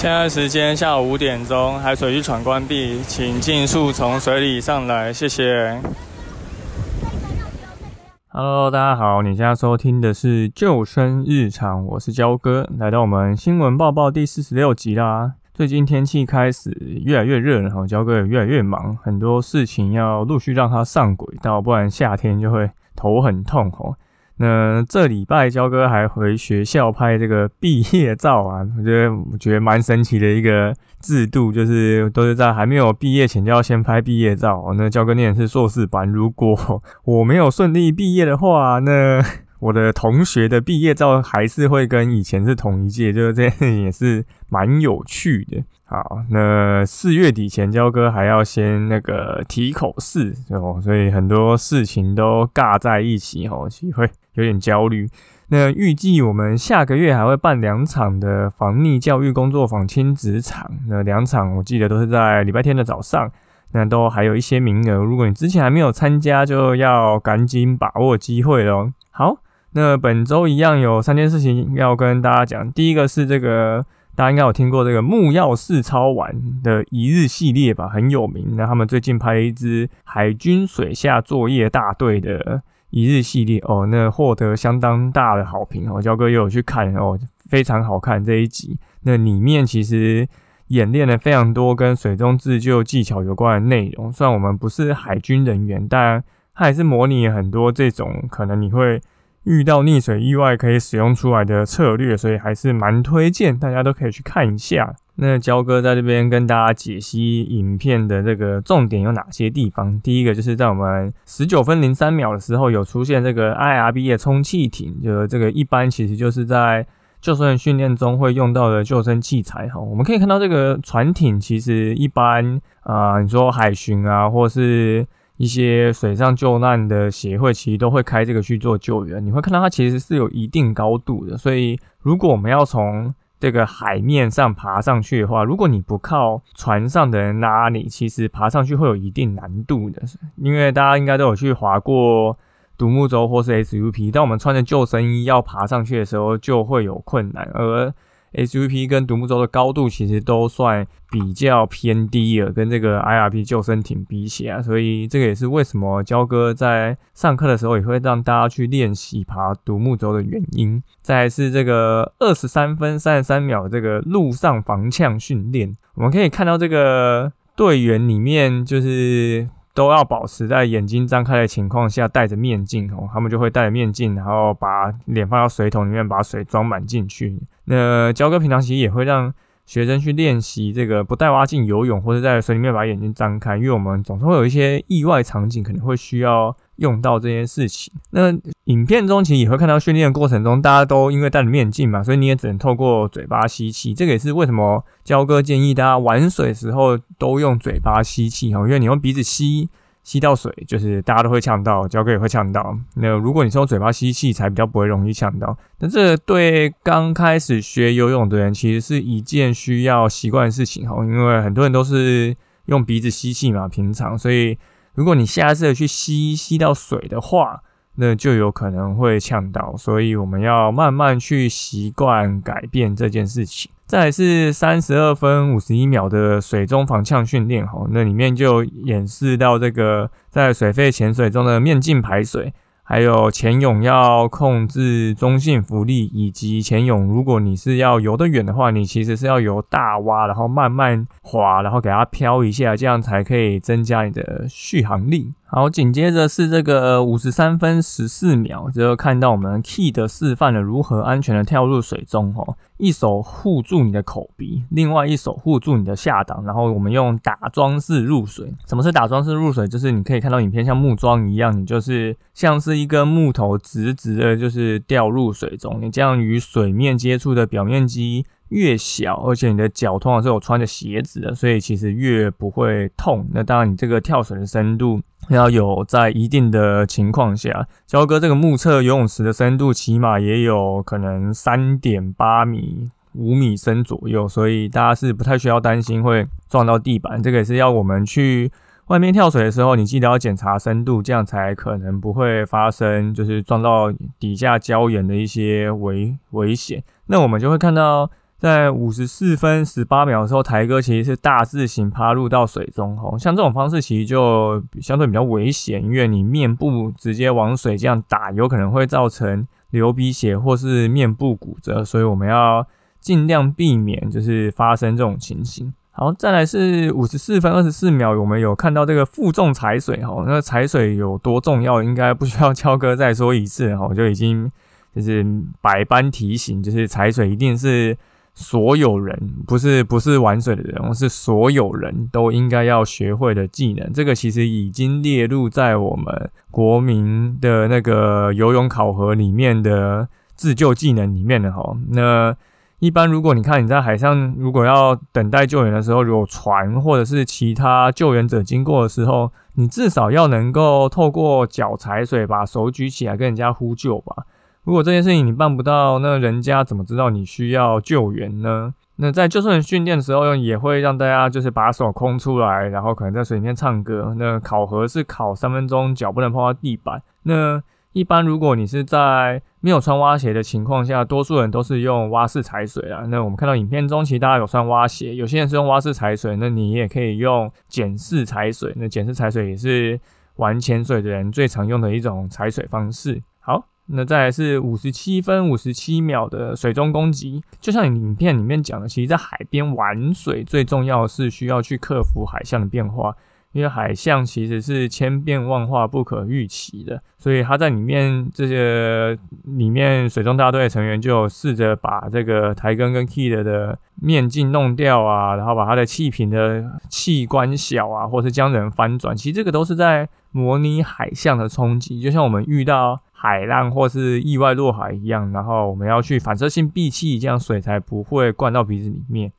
现在时间下午五点钟，海水浴场关闭，请尽速从水里上来，谢谢。Hello，大家好，你现在收听的是救生日常，我是焦哥，来到我们新闻报报第四十六集啦。最近天气开始越来越热，然后焦哥也越来越忙，很多事情要陆续让它上轨道，不然夏天就会头很痛哦。那这礼拜焦哥还回学校拍这个毕业照啊，我觉得我觉得蛮神奇的一个制度，就是都是在还没有毕业前就要先拍毕业照。那焦哥念的是硕士班，如果 我没有顺利毕业的话，那我的同学的毕业照还是会跟以前是同一届，就是这件事情也是蛮有趣的。好，那四月底前，焦哥还要先那个提口试哦，所以很多事情都尬在一起哦，会有点焦虑。那预计我们下个月还会办两场的防溺教育工作坊亲子场，那两场我记得都是在礼拜天的早上，那都还有一些名额，如果你之前还没有参加，就要赶紧把握机会喽。好，那本周一样有三件事情要跟大家讲，第一个是这个。大家应该有听过这个木曜四超玩的一日系列吧，很有名。那他们最近拍了一支海军水下作业大队的一日系列哦，那获得相当大的好评哦。焦哥也有去看哦，非常好看这一集。那里面其实演练了非常多跟水中自救技巧有关的内容。虽然我们不是海军人员，但它还是模拟很多这种可能你会。遇到溺水意外可以使用出来的策略，所以还是蛮推荐大家都可以去看一下。那焦哥在这边跟大家解析影片的这个重点有哪些地方？第一个就是在我们十九分零三秒的时候有出现这个 IRB 的充气艇，就这个一般其实就是在救生员训练中会用到的救生器材哈。我们可以看到这个船艇其实一般啊，你说海巡啊，或是一些水上救难的协会其实都会开这个去做救援，你会看到它其实是有一定高度的，所以如果我们要从这个海面上爬上去的话，如果你不靠船上的人拉你，其实爬上去会有一定难度的，因为大家应该都有去划过独木舟或是 SUP，当我们穿着救生衣要爬上去的时候，就会有困难，而 SUP 跟独木舟的高度其实都算比较偏低了，跟这个 IRP 救生艇比起来，所以这个也是为什么焦哥在上课的时候也会让大家去练习爬独木舟的原因。再是这个二十三分三十三秒这个陆上防呛训练，我们可以看到这个队员里面就是。都要保持在眼睛张开的情况下戴着面镜哦，他们就会戴着面镜，然后把脸放到水桶里面，把水装满进去。那焦哥平常其实也会让学生去练习这个不戴蛙镜游泳，或者在水里面把眼睛张开，因为我们总是会有一些意外场景，可能会需要。用到这件事情，那影片中其实也会看到训练过程中，大家都因为戴了面镜嘛，所以你也只能透过嘴巴吸气。这个也是为什么焦哥建议大家玩水时候都用嘴巴吸气哈，因为你用鼻子吸吸到水，就是大家都会呛到，焦哥也会呛到。那如果你是用嘴巴吸气，才比较不会容易呛到。那这对刚开始学游泳的人，其实是一件需要习惯的事情哈，因为很多人都是用鼻子吸气嘛，平常所以。如果你下次去吸吸到水的话，那就有可能会呛到，所以我们要慢慢去习惯改变这件事情。再是三十二分五十一秒的水中防呛训练，哈，那里面就演示到这个在水肺潜水中的面镜排水。还有潜泳要控制中性浮力，以及潜泳如果你是要游得远的话，你其实是要游大蛙，然后慢慢滑，然后给它漂一下，这样才可以增加你的续航力。好，紧接着是这个五十三分十四秒，就看到我们 Key 的示范了如何安全的跳入水中哦。一手护住你的口鼻，另外一手护住你的下档，然后我们用打桩式入水。什么是打桩式入水？就是你可以看到影片像木桩一样，你就是像是一根木头直直的，就是掉入水中。你这样与水面接触的表面积。越小，而且你的脚通常是有穿着鞋子的，所以其实越不会痛。那当然，你这个跳水的深度要有在一定的情况下，焦哥这个目测游泳池的深度起码也有可能三点八米、五米深左右，所以大家是不太需要担心会撞到地板。这个也是要我们去外面跳水的时候，你记得要检查深度，这样才可能不会发生就是撞到底下礁岩的一些危危险。那我们就会看到。在五十四分十八秒的时候，台哥其实是大字型趴入到水中，吼，像这种方式其实就相对比较危险，因为你面部直接往水这样打，有可能会造成流鼻血或是面部骨折，所以我们要尽量避免就是发生这种情形。好，再来是五十四分二十四秒，我们有看到这个负重踩水，吼，那踩水有多重要，应该不需要敲哥再说一次，吼，就已经就是百般提醒，就是踩水一定是。所有人不是不是玩水的人，是所有人都应该要学会的技能。这个其实已经列入在我们国民的那个游泳考核里面的自救技能里面的哈。那一般如果你看你在海上，如果要等待救援的时候，有船或者是其他救援者经过的时候，你至少要能够透过脚踩水，把手举起来跟人家呼救吧。如果这件事情你办不到，那人家怎么知道你需要救援呢？那在救生员训练的时候，也会让大家就是把手空出来，然后可能在水里面唱歌。那考核是考三分钟，脚不能碰到地板。那一般如果你是在没有穿蛙鞋的情况下，多数人都是用蛙式踩水啊。那我们看到影片中，其实大家有穿蛙鞋，有些人是用蛙式踩水，那你也可以用简式踩水。那简式踩水也是玩潜水的人最常用的一种踩水方式。好。那再来是五十七分五十七秒的水中攻击，就像影片里面讲的，其实，在海边玩水最重要是需要去克服海象的变化，因为海象其实是千变万化、不可预期的，所以他在里面这些里面水中大队的成员就试着把这个台根跟 Kid 的面镜弄掉啊，然后把他的气瓶的气关小啊，或是将人翻转，其实这个都是在模拟海象的冲击，就像我们遇到。海浪或是意外落海一样，然后我们要去反射性闭气，这样水才不会灌到鼻子里面。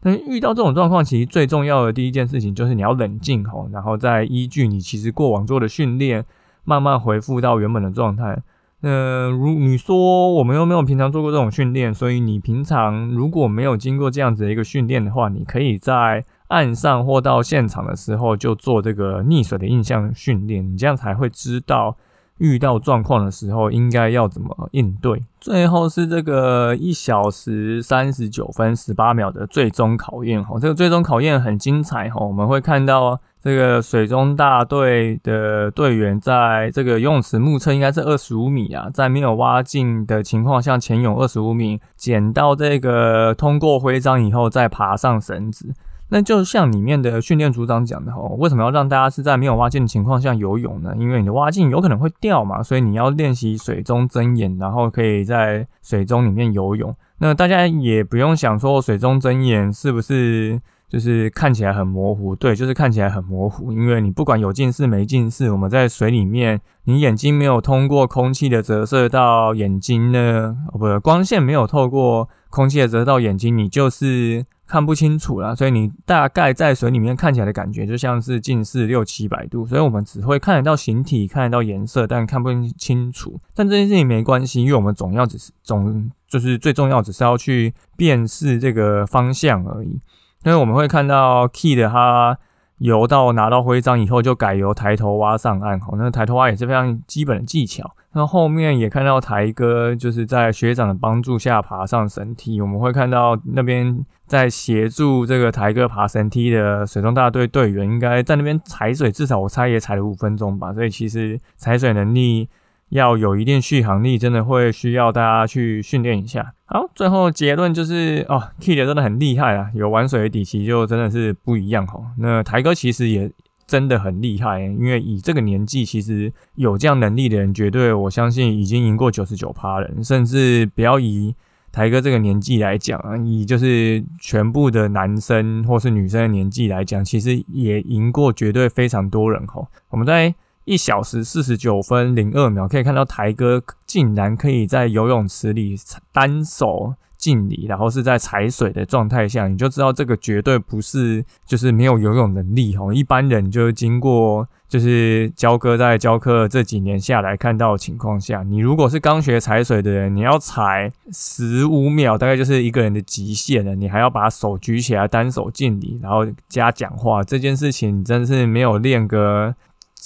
但遇到这种状况，其实最重要的第一件事情就是你要冷静吼，然后再依据你其实过往做的训练，慢慢恢复到原本的状态。那如你说我们又没有平常做过这种训练，所以你平常如果没有经过这样子的一个训练的话，你可以在岸上或到现场的时候就做这个溺水的印象训练，你这样才会知道。遇到状况的时候，应该要怎么应对？最后是这个一小时三十九分十八秒的最终考验哈，这个最终考验很精彩哈，我们会看到这个水中大队的队员在这个游泳池目测应该是二十五米啊，在没有挖进的情况下潜泳二十五米，捡到这个通过徽章以后再爬上绳子。那就像里面的训练组长讲的哦，为什么要让大家是在没有蛙镜的情况下游泳呢？因为你的蛙镜有可能会掉嘛，所以你要练习水中睁眼，然后可以在水中里面游泳。那大家也不用想说水中睁眼是不是就是看起来很模糊？对，就是看起来很模糊，因为你不管有近视没近视，我们在水里面，你眼睛没有通过空气的折射到眼睛呢，哦不，光线没有透过空气的折射到眼睛，你就是。看不清楚了，所以你大概在水里面看起来的感觉就像是近视六七百度，所以我们只会看得到形体，看得到颜色，但看不清楚。但这件事情没关系，因为我们总要只是总就是最重要，只是要去辨识这个方向而已。因为我们会看到 Key 的他。游到拿到徽章以后，就改由抬头蛙上岸。好，那抬头蛙也是非常基本的技巧。那后面也看到台哥就是在学长的帮助下爬上绳梯。我们会看到那边在协助这个台哥爬绳梯的水中大队队员，应该在那边踩水，至少我猜也踩了五分钟吧。所以其实踩水能力。要有一定续航力，真的会需要大家去训练一下。好，最后结论就是哦，Kid 真的很厉害啊，有玩水的底气就真的是不一样哈。那台哥其实也真的很厉害，因为以这个年纪，其实有这样能力的人，绝对我相信已经赢过九十九趴人，甚至不要以台哥这个年纪来讲，以就是全部的男生或是女生的年纪来讲，其实也赢过绝对非常多人吼。我们在一小时四十九分零二秒可以看到台哥竟然可以在游泳池里单手。敬礼，然后是在踩水的状态下，你就知道这个绝对不是就是没有游泳能力哦。一般人就经过就是教哥在教课这几年下来看到的情况下，你如果是刚学踩水的人，你要踩十五秒，大概就是一个人的极限了。你还要把手举起来单手敬礼，然后加讲话，这件事情真的是没有练个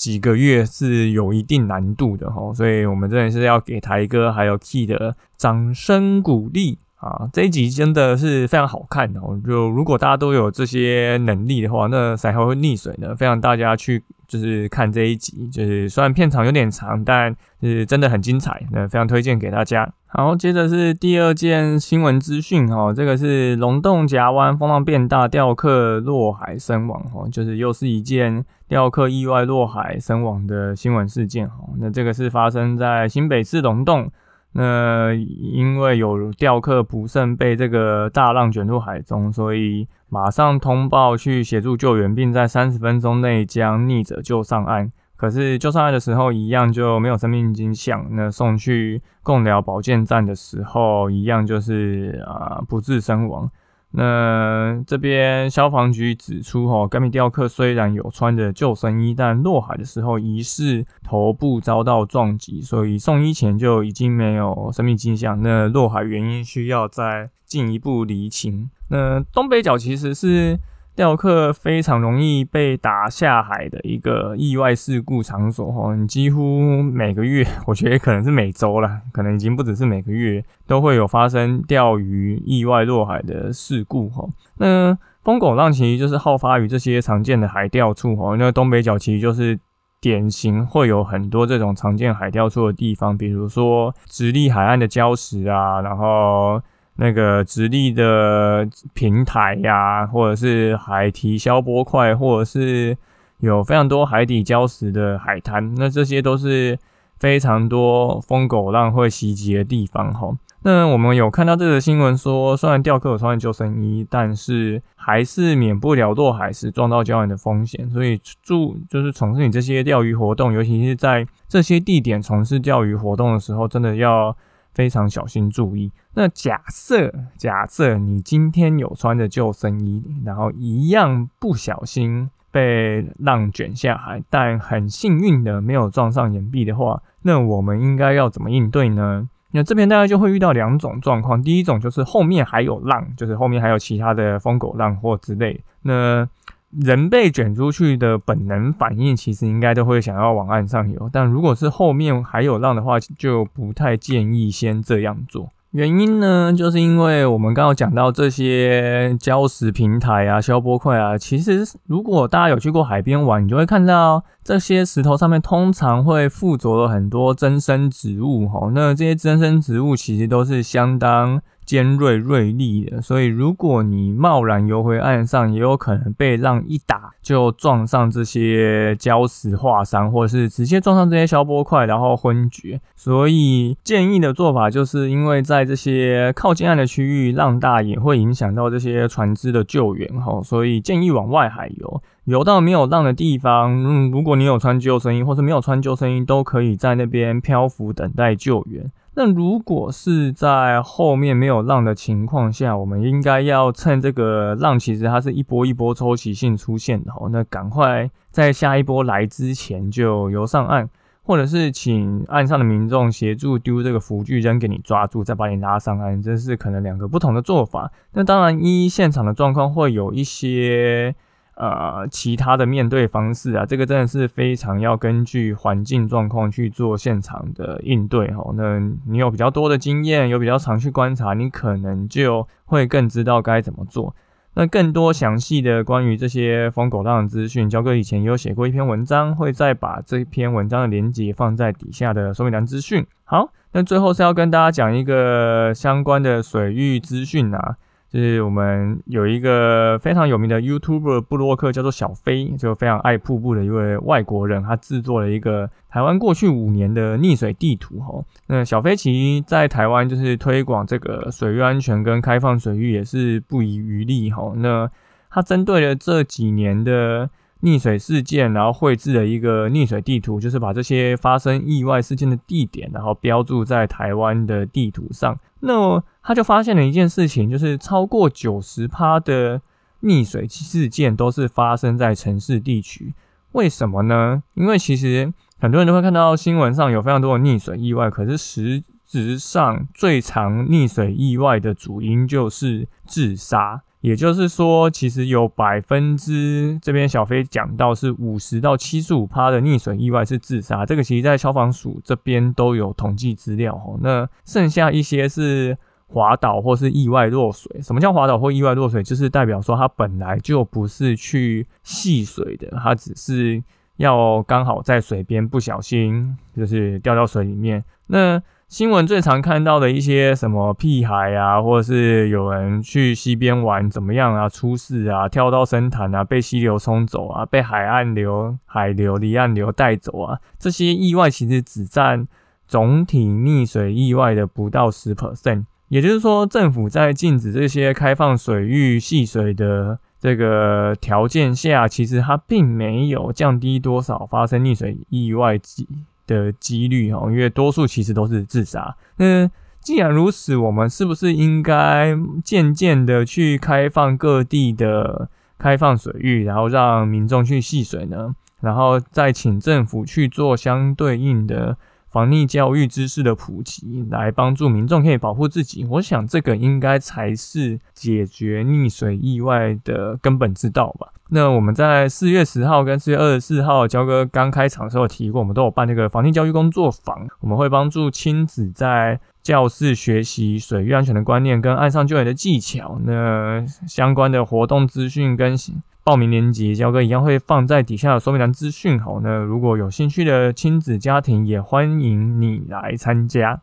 几个月是有一定难度的哈。所以我们这里是要给台哥还有 Key 的掌声鼓励。啊，这一集真的是非常好看哦！就如果大家都有这些能力的话，那谁还会溺水呢？非常大家去就是看这一集，就是虽然片长有点长，但是真的很精彩，那非常推荐给大家。好，接着是第二件新闻资讯哦，这个是龙洞夹湾风浪变大，钓客落海身亡哦，就是又是一件钓客意外落海身亡的新闻事件哦。那这个是发生在新北市龙洞。那因为有钓客不慎被这个大浪卷入海中，所以马上通报去协助救援，并在三十分钟内将溺者救上岸。可是救上岸的时候，一样就没有生命迹象。那送去共疗保健站的时候，一样就是啊不治身亡。那这边消防局指出，哈，该名雕刻虽然有穿着救生衣，但落海的时候疑似头部遭到撞击，所以送医前就已经没有生命迹象。那落海原因需要再进一步厘清。那东北角其实是。钓客非常容易被打下海的一个意外事故场所哈，你几乎每个月，我觉得可能是每周了，可能已经不只是每个月，都会有发生钓鱼意外落海的事故哈。那疯狗浪其实就是好发于这些常见的海钓处哈，那东北角其实就是典型会有很多这种常见海钓处的地方，比如说直立海岸的礁石啊，然后。那个直立的平台呀，或者是海堤消波块，或者是有非常多海底礁石的海滩，那这些都是非常多疯狗浪会袭击的地方哈。那我们有看到这个新闻说，虽然钓客有穿救生衣，但是还是免不了落海时撞到礁岩的风险。所以，注就是从事你这些钓鱼活动，尤其是在这些地点从事钓鱼活动的时候，真的要。非常小心注意。那假设假设你今天有穿着救生衣，然后一样不小心被浪卷下海，但很幸运的没有撞上岩壁的话，那我们应该要怎么应对呢？那这边大概就会遇到两种状况。第一种就是后面还有浪，就是后面还有其他的疯狗浪或之类。那人被卷出去的本能反应，其实应该都会想要往岸上游。但如果是后面还有浪的话，就不太建议先这样做。原因呢，就是因为我们刚刚讲到这些礁石平台啊、消波块啊，其实如果大家有去过海边玩，你就会看到这些石头上面通常会附着了很多增生植物。哈，那这些增生植物其实都是相当。尖锐锐利的，所以如果你贸然游回岸上，也有可能被浪一打就撞上这些礁石划伤，或者是直接撞上这些消波块，然后昏厥。所以建议的做法就是，因为在这些靠近岸的区域，浪大也会影响到这些船只的救援哈，所以建议往外海游，游到没有浪的地方。嗯，如果你有穿救生衣，或是没有穿救生衣，都可以在那边漂浮等待救援。那如果是在后面没有浪的情况下，我们应该要趁这个浪其实它是一波一波周期性出现的哦，那赶快在下一波来之前就游上岸，或者是请岸上的民众协助丢这个浮具扔给你抓住，再把你拉上岸，这是可能两个不同的做法。那当然，一现场的状况会有一些。呃，其他的面对方式啊，这个真的是非常要根据环境状况去做现场的应对哈。那你有比较多的经验，有比较常去观察，你可能就会更知道该怎么做。那更多详细的关于这些疯狗浪的资讯，焦哥以前也有写过一篇文章，会再把这篇文章的连接放在底下的说明栏资讯。好，那最后是要跟大家讲一个相关的水域资讯啊。就是我们有一个非常有名的 YouTuber 布洛克，叫做小飞，就非常爱瀑布的一位外国人，他制作了一个台湾过去五年的溺水地图哈。那小飞其实在台湾就是推广这个水域安全跟开放水域也是不遗余力哈。那他针对了这几年的。溺水事件，然后绘制了一个溺水地图，就是把这些发生意外事件的地点，然后标注在台湾的地图上。那他就发现了一件事情，就是超过九十趴的溺水事件都是发生在城市地区。为什么呢？因为其实很多人都会看到新闻上有非常多的溺水意外，可是实质上最常溺水意外的主因就是自杀。也就是说，其实有百分之这边小飞讲到是五十到七十五趴的溺水意外是自杀，这个其实在消防署这边都有统计资料哦。那剩下一些是滑倒或是意外落水。什么叫滑倒或意外落水？就是代表说他本来就不是去戏水的，他只是要刚好在水边不小心就是掉到水里面。那新闻最常看到的一些什么屁孩啊，或者是有人去溪边玩怎么样啊，出事啊，跳到深潭啊，被溪流冲走啊，被海岸流、海流、离岸流带走啊，这些意外其实只占总体溺水意外的不到十 percent。也就是说，政府在禁止这些开放水域戏水的这个条件下，其实它并没有降低多少发生溺水意外机。的几率哦，因为多数其实都是自杀。那既然如此，我们是不是应该渐渐的去开放各地的开放水域，然后让民众去戏水呢？然后再请政府去做相对应的防溺教育知识的普及，来帮助民众可以保护自己。我想这个应该才是解决溺水意外的根本之道吧。那我们在四月十号跟四月二十四号，焦哥刚开场的时候提过，我们都有办那个防溺教育工作坊，我们会帮助亲子在教室学习水域安全的观念跟岸上救援的技巧。那相关的活动资讯跟报名链接，焦哥一样会放在底下的说明栏资讯。好，那如果有兴趣的亲子家庭，也欢迎你来参加。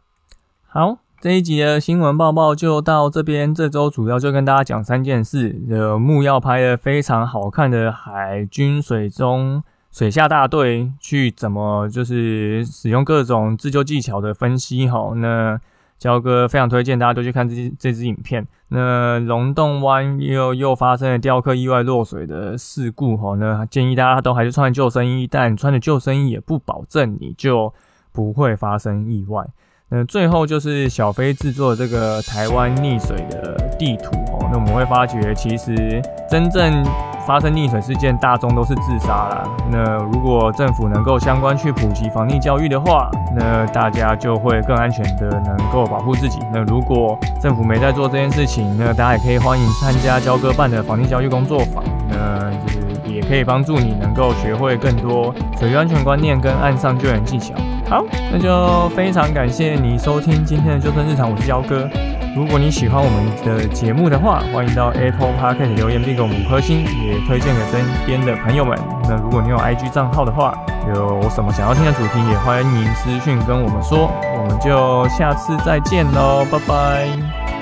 好。这一集的新闻报报就到这边。这周主要就跟大家讲三件事：呃，木曜拍的非常好看的海军水中水下大队去怎么就是使用各种自救技巧的分析。好，那焦哥非常推荐大家都去看这这支影片。那龙洞湾又又发生了雕刻意外落水的事故。哈，那建议大家都还是穿救生衣，但穿着救生衣也不保证你就不会发生意外。那最后就是小飞制作这个台湾溺水的地图哦。那我们会发觉，其实真正发生溺水事件，大众都是自杀啦。那如果政府能够相关去普及防溺教育的话，那大家就会更安全的能够保护自己。那如果政府没在做这件事情，那大家也可以欢迎参加交哥办的防溺教育工作坊。那就是也可以帮助你能够学会更多水域安全观念跟岸上救援技巧。好，那就非常感谢你收听今天的救生日常，我是焦哥。如果你喜欢我们的节目的话，欢迎到 Apple Podcast 留言并给我们五颗星，也推荐给身边的朋友们。那如果你有 IG 账号的话，有什么想要听的主题，也欢迎私讯跟我们说。我们就下次再见喽，拜拜。